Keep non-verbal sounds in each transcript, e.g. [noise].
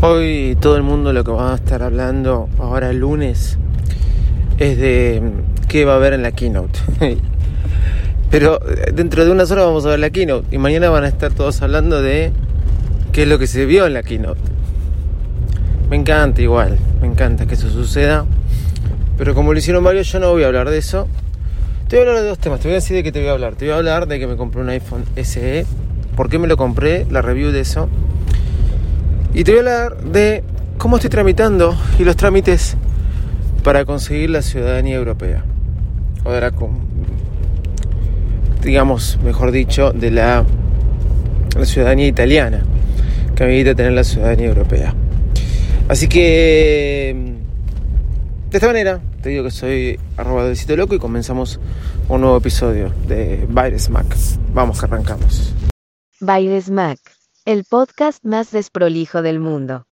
Hoy todo el mundo lo que va a estar hablando ahora el lunes es de qué va a haber en la keynote. [laughs] Pero eh, dentro de unas horas vamos a ver la keynote y mañana van a estar todos hablando de qué es lo que se vio en la keynote. Me encanta igual, me encanta que eso suceda. Pero como lo hicieron varios, yo no voy a hablar de eso. Te voy a hablar de dos temas. Te voy a decir de qué te voy a hablar. Te voy a hablar de que me compré un iPhone SE. ¿Por qué me lo compré? La review de eso y te voy a hablar de cómo estoy tramitando y los trámites para conseguir la ciudadanía europea. O de la, digamos, mejor dicho, de la, la ciudadanía italiana, que me evita tener la ciudadanía europea. Así que, de esta manera, te digo que soy arroba del sitio loco y comenzamos un nuevo episodio de Baires Mac. Vamos que arrancamos. Baires Mac el podcast más desprolijo del mundo.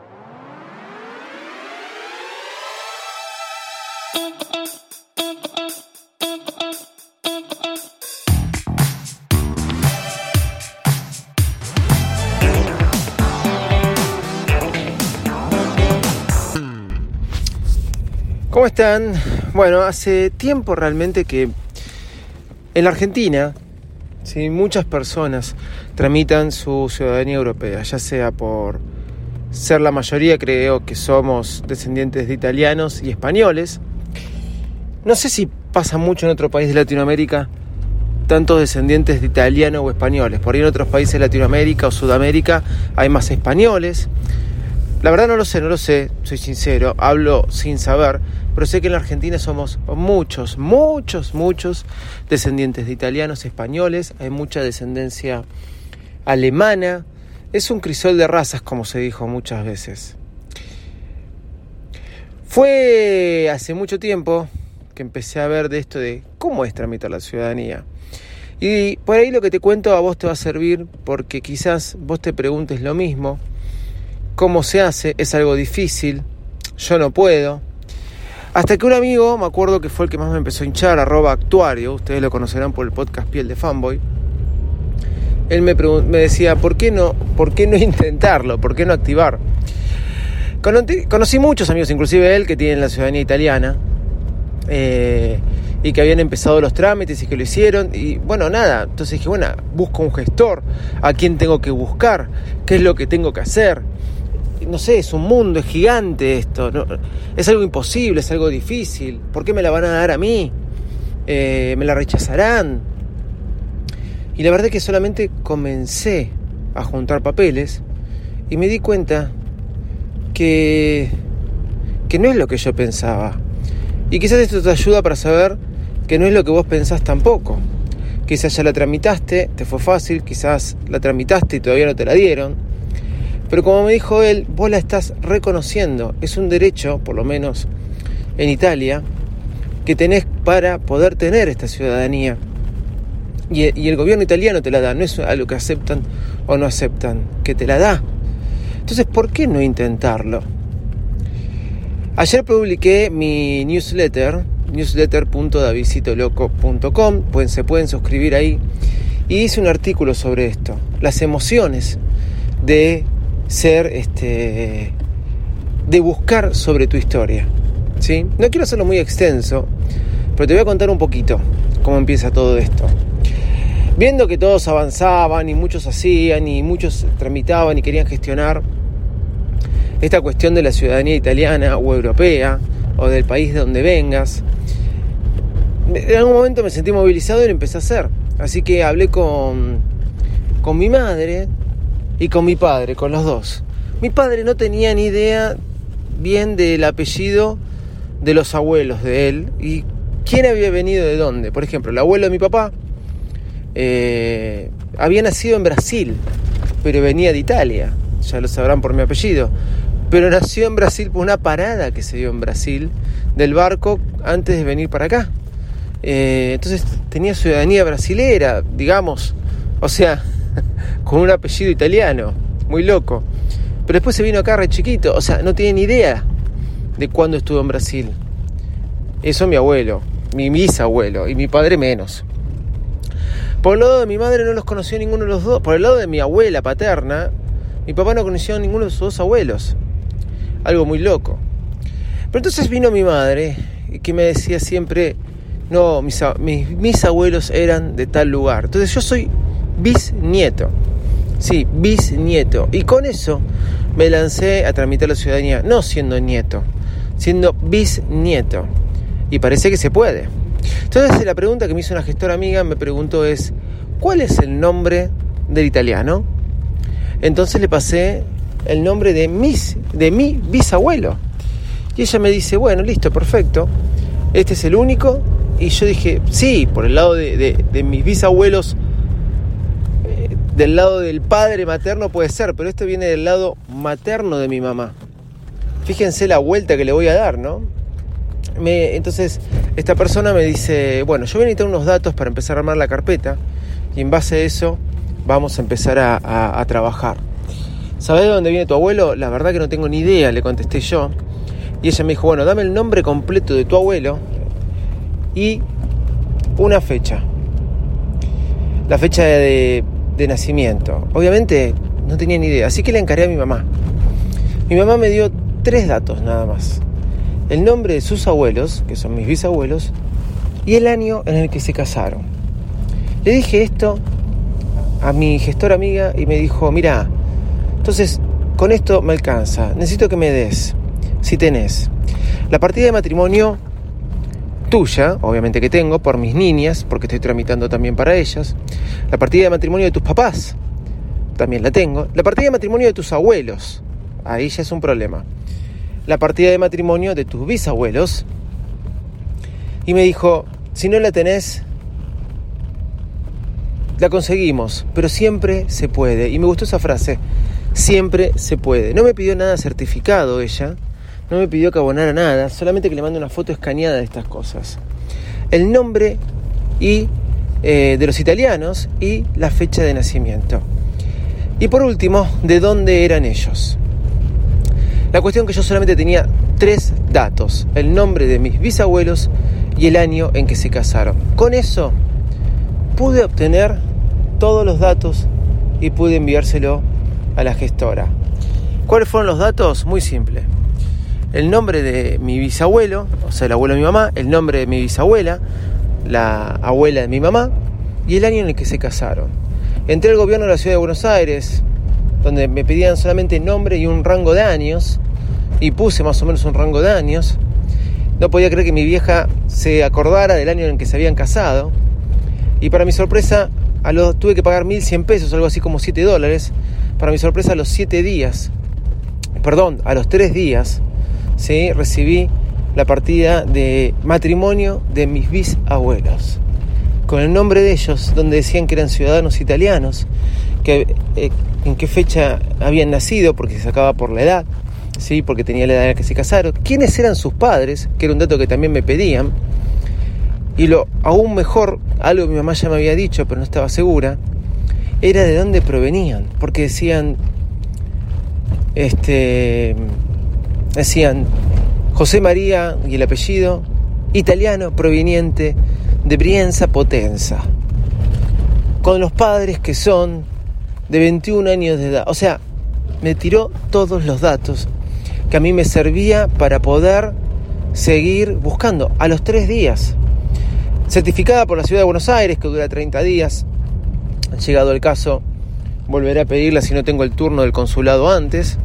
¿Cómo están? Bueno, hace tiempo realmente que en la Argentina ¿sí? Muchas personas tramitan su ciudadanía europea, ya sea por ser la mayoría, creo que somos descendientes de italianos y españoles. No sé si pasa mucho en otro país de Latinoamérica tantos descendientes de italianos o españoles. Por ahí en otros países de Latinoamérica o Sudamérica hay más españoles. La verdad no lo sé, no lo sé, soy sincero, hablo sin saber, pero sé que en la Argentina somos muchos, muchos, muchos descendientes de italianos, españoles, hay mucha descendencia alemana, es un crisol de razas como se dijo muchas veces. Fue hace mucho tiempo que empecé a ver de esto de cómo es tramitar la ciudadanía. Y por ahí lo que te cuento a vos te va a servir porque quizás vos te preguntes lo mismo. ¿Cómo se hace? Es algo difícil. Yo no puedo. Hasta que un amigo, me acuerdo que fue el que más me empezó a hinchar, arroba actuario, ustedes lo conocerán por el podcast Piel de Fanboy. Él me, decía, ¿por qué, no, ¿por qué no [laughs] intentarlo? ¿Por qué no activar? Conocí muchos amigos, inclusive él, que tienen la ciudadanía italiana. Eh, y que habían empezado los trámites y que lo hicieron. Y bueno, nada, entonces dije, bueno, busco un gestor, a quién tengo que buscar, qué es lo que tengo que hacer no sé, es un mundo, es gigante esto, es algo imposible, es algo difícil, ¿por qué me la van a dar a mí? Eh, ¿Me la rechazarán? Y la verdad es que solamente comencé a juntar papeles y me di cuenta que, que no es lo que yo pensaba. Y quizás esto te ayuda para saber que no es lo que vos pensás tampoco. Quizás ya la tramitaste, te fue fácil, quizás la tramitaste y todavía no te la dieron pero como me dijo él, vos la estás reconociendo. Es un derecho, por lo menos en Italia, que tenés para poder tener esta ciudadanía. Y, el gobierno italiano te la da, no es algo que aceptan o no aceptan, que te la da. Entonces, ¿por qué no intentarlo? Ayer publiqué mi newsletter, newsletter.davisitoloco.com, se pueden suscribir ahí, y hice un artículo sobre esto, las emociones de ser este de buscar sobre tu historia. ¿sí? No quiero hacerlo muy extenso, pero te voy a contar un poquito cómo empieza todo esto. Viendo que todos avanzaban y muchos hacían y muchos tramitaban y querían gestionar esta cuestión de la ciudadanía italiana o europea o del país de donde vengas, en algún momento me sentí movilizado y lo empecé a hacer. Así que hablé con, con mi madre, y con mi padre, con los dos. Mi padre no tenía ni idea bien del apellido de los abuelos de él y quién había venido de dónde. Por ejemplo, el abuelo de mi papá eh, había nacido en Brasil. pero venía de Italia, ya lo sabrán por mi apellido. Pero nació en Brasil por una parada que se dio en Brasil del barco antes de venir para acá. Eh, entonces tenía ciudadanía brasilera, digamos, o sea, con un apellido italiano, muy loco. Pero después se vino acá re chiquito, o sea, no tiene ni idea de cuándo estuvo en Brasil. Eso mi abuelo, mi bisabuelo y mi padre menos. Por el lado de mi madre no los conoció ninguno de los dos. Por el lado de mi abuela paterna, mi papá no conoció a ninguno de sus dos abuelos. Algo muy loco. Pero entonces vino mi madre, que me decía siempre, no, mis, mis, abuelos eran de tal lugar. Entonces yo soy bisnieto. Sí, bisnieto. Y con eso me lancé a tramitar la ciudadanía, no siendo nieto, siendo bisnieto. Y parece que se puede. Entonces la pregunta que me hizo una gestora amiga me preguntó es, ¿cuál es el nombre del italiano? Entonces le pasé el nombre de, mis, de mi bisabuelo. Y ella me dice, bueno, listo, perfecto. Este es el único. Y yo dije, sí, por el lado de, mis bisabuelos, del lado del padre materno puede ser, pero este viene del lado materno de mi mamá. Fíjense la vuelta que le voy a dar, ¿no? entonces, esta persona me dice, bueno, yo voy a necesitar unos datos para empezar a armar la carpeta y en base a eso vamos a empezar a, trabajar. ¿Sabes de dónde viene tu abuelo? La verdad que no tengo ni idea, le contesté yo. Y ella me dijo, bueno, dame el nombre completo de tu abuelo y una fecha. La fecha de, de nacimiento. Obviamente no tenía ni idea, así que le encaré a mi mamá. Mi mamá me dio tres datos nada más el nombre de sus abuelos, que son mis bisabuelos, y el año en el que se casaron. Le dije esto a mi gestora amiga y me dijo, mira, entonces con esto me alcanza, necesito que me des, si tenés, la partida de matrimonio tuya, obviamente que tengo, por mis niñas, porque estoy tramitando también para ellas, la partida de matrimonio de tus papás, también la tengo, la partida de matrimonio de tus abuelos, ahí ya es un problema la partida de matrimonio de tus bisabuelos. Y me dijo, si no la tenés, la conseguimos, pero siempre se puede. Y me gustó esa frase, siempre se puede. No me pidió nada certificado ella, no me pidió que abonara nada, solamente que le mande una foto escaneada de estas cosas. El nombre y eh, de los italianos y la fecha de nacimiento. Y por último, de dónde eran ellos. La cuestión que yo solamente tenía tres datos, el nombre de mis bisabuelos y el año en que se casaron. Con eso pude obtener todos los datos y pude enviárselo a la gestora. ¿Cuáles fueron los datos? Muy simple. El nombre de mi bisabuelo, o sea, el abuelo de mi mamá, el nombre de mi bisabuela, la abuela de mi mamá y el año en el que se casaron. Entré al gobierno de la ciudad de Buenos Aires, donde me pedían solamente nombre y un rango de años, y puse más o menos un rango de años. No podía creer que mi vieja se acordara del año en que se habían casado. Y para mi sorpresa, tuve que pagar 1.100 pesos, algo así como 7 dólares. Para mi sorpresa, a los 7 días, perdón, a los 3 días, ¿sí? recibí la partida de matrimonio de mis bisabuelos. Con el nombre de ellos, donde decían que eran ciudadanos italianos, que, eh, en qué fecha habían nacido, porque se sacaba por la edad ¿sí? porque tenía la edad en la que se casaron, quiénes eran sus padres, que era un dato que también me pedían, y lo aún mejor, algo que mi mamá ya me había dicho, pero no estaba segura, era de dónde provenían, porque decían, este, decían José María y el apellido italiano proveniente de Brienza Potenza, con los padres que son de 21 años de edad, o sea, me tiró todos los datos que a mí me servía para poder seguir buscando a los tres días. Certificada por la ciudad de Buenos Aires, que dura 30 días. Llegado el caso, volveré a pedirla si no tengo el turno del consulado antes.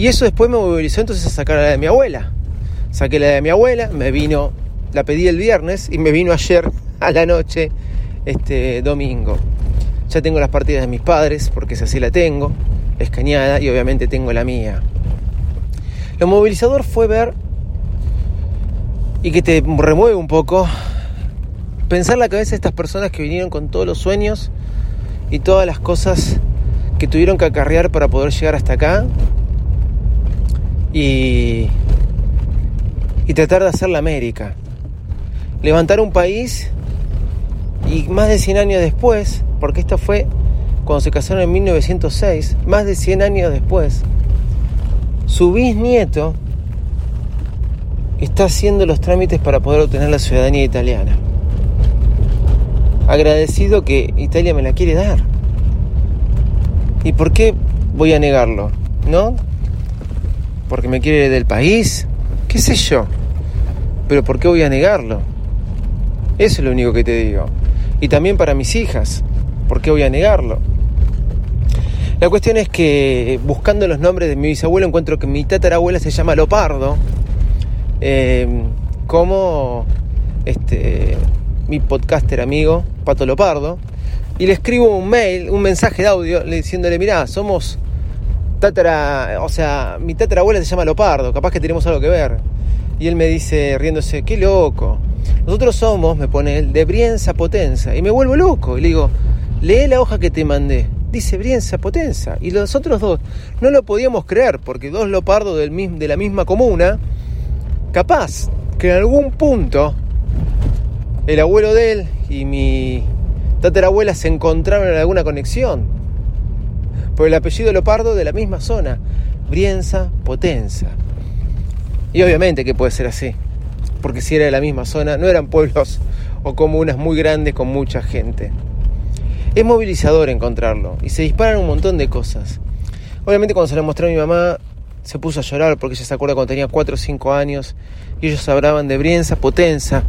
Y eso después me movilizó entonces a sacar a la de mi abuela. Saqué la de mi abuela, me vino, la pedí el viernes y me vino ayer a la noche, este domingo. Ya tengo las partidas de mis padres, porque si así la tengo, escaneada, y obviamente tengo la mía. Lo movilizador fue ver y que te remueve un poco pensar la cabeza de estas personas que vinieron con todos los sueños y todas las cosas que tuvieron que acarrear para poder llegar hasta acá y, y tratar de hacer la América. Levantar un país y más de 100 años después, porque esto fue cuando se casaron en 1906, más de 100 años después, su bisnieto está haciendo los trámites para poder obtener la ciudadanía italiana. Agradecido que Italia me la quiere dar. ¿Y por qué voy a negarlo? ¿No? Porque me quiere del país, qué sé yo. Pero ¿por qué voy a negarlo? Eso es lo único que te digo. Y también para mis hijas, ¿por qué voy a negarlo? La cuestión es que buscando los nombres de mi bisabuelo encuentro que mi tatarabuela se llama Lopardo, eh, como este, mi podcaster amigo, Pato Lopardo, y le escribo un mail, un mensaje de audio, diciéndole, mirá, somos tatara, o sea, mi tatarabuela se llama Lopardo, capaz que tenemos algo que ver. Y él me dice, riéndose, qué loco. Nosotros somos, me pone él, de Brienza Potenza. Y me vuelvo loco. Y le digo, lee la hoja que te mandé dice Brienza Potenza. Y los otros dos no lo podíamos creer, porque dos lopardos del, de la misma comuna, capaz que en algún punto el abuelo de él y mi tatarabuela se encontraron en alguna conexión. Por el apellido Lopardo de la misma zona, Brienza Potenza. Y obviamente que puede ser así, porque si era de la misma zona, no eran pueblos [laughs] o comunas muy grandes con mucha gente. Es movilizador encontrarlo y se disparan un montón de cosas. Obviamente cuando se lo mostré a mi mamá se puso a llorar porque ella se acuerda cuando tenía 4 o 5 años y ellos hablaban de Brienza, Potenza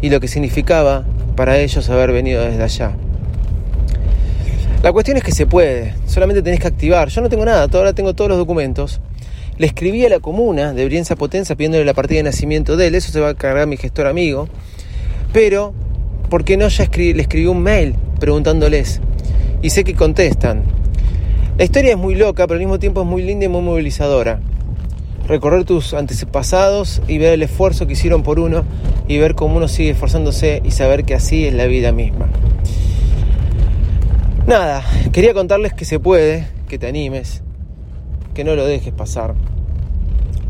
y lo que significaba para ellos haber venido desde allá. La cuestión es que se puede, solamente tenés que activar. Yo no tengo nada, ahora tengo todos los documentos. Le escribí a la comuna de Brienza Potenza pidiéndole la partida de nacimiento de él, eso se va a cargar mi gestor amigo. Pero, ¿por qué no ya le escribí un mail preguntándoles. Y sé que contestan. La historia es muy loca, pero al mismo tiempo es muy linda y muy movilizadora. Recorrer tus antepasados y ver el esfuerzo que hicieron por uno y ver cómo uno sigue esforzándose y saber que así es la vida misma. Nada, quería contarles que se puede, que te animes, que no lo dejes pasar.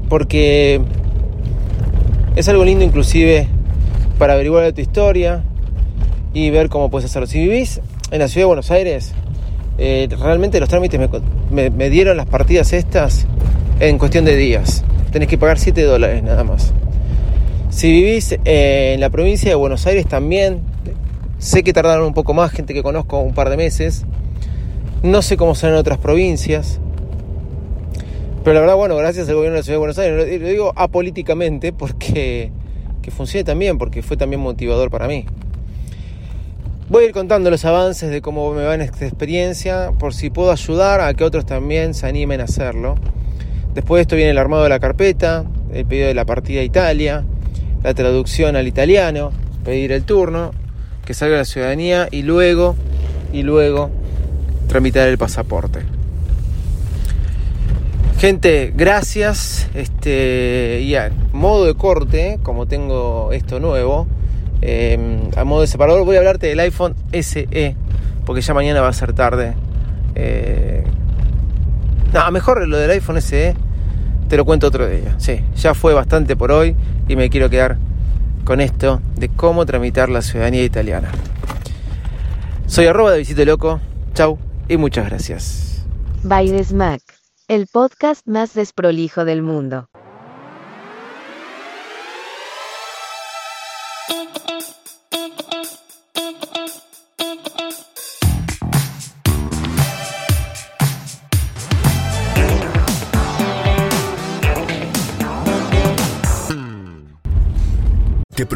Porque es algo lindo inclusive para averiguar tu historia, y ver cómo puedes hacerlo. Si vivís en la ciudad de Buenos Aires, eh, realmente los trámites me, dieron las partidas estas en cuestión de días. Tenés que pagar 7 dólares nada más. Si vivís en la provincia de Buenos Aires también, sé que tardaron un poco más, gente que conozco un par de meses. No sé cómo son en otras provincias. Pero la verdad, bueno, gracias al gobierno de la ciudad de Buenos Aires, lo digo apolíticamente porque que funcione también, porque fue también motivador para mí. Voy a ir contando los avances de cómo me va en esta experiencia, por si puedo ayudar a que otros también se animen a hacerlo. Después de esto viene el armado de la carpeta, el pedido de la partida a Italia, la traducción al italiano, pedir el turno, que salga la ciudadanía y luego, y luego tramitar el pasaporte. Gente, gracias. Este, y a modo de corte, como tengo esto nuevo, Em, a modo de separador voy a hablarte del iPhone SE, porque ya mañana va a ser tarde. Eh, mejor lo del iPhone SE te lo cuento otro día. Sí, ya fue bastante por hoy y me quiero quedar con esto de cómo tramitar la ciudadanía italiana. Soy arroba de Visito Loco. Chau y muchas gracias. By Mac, el podcast más desprolijo del mundo.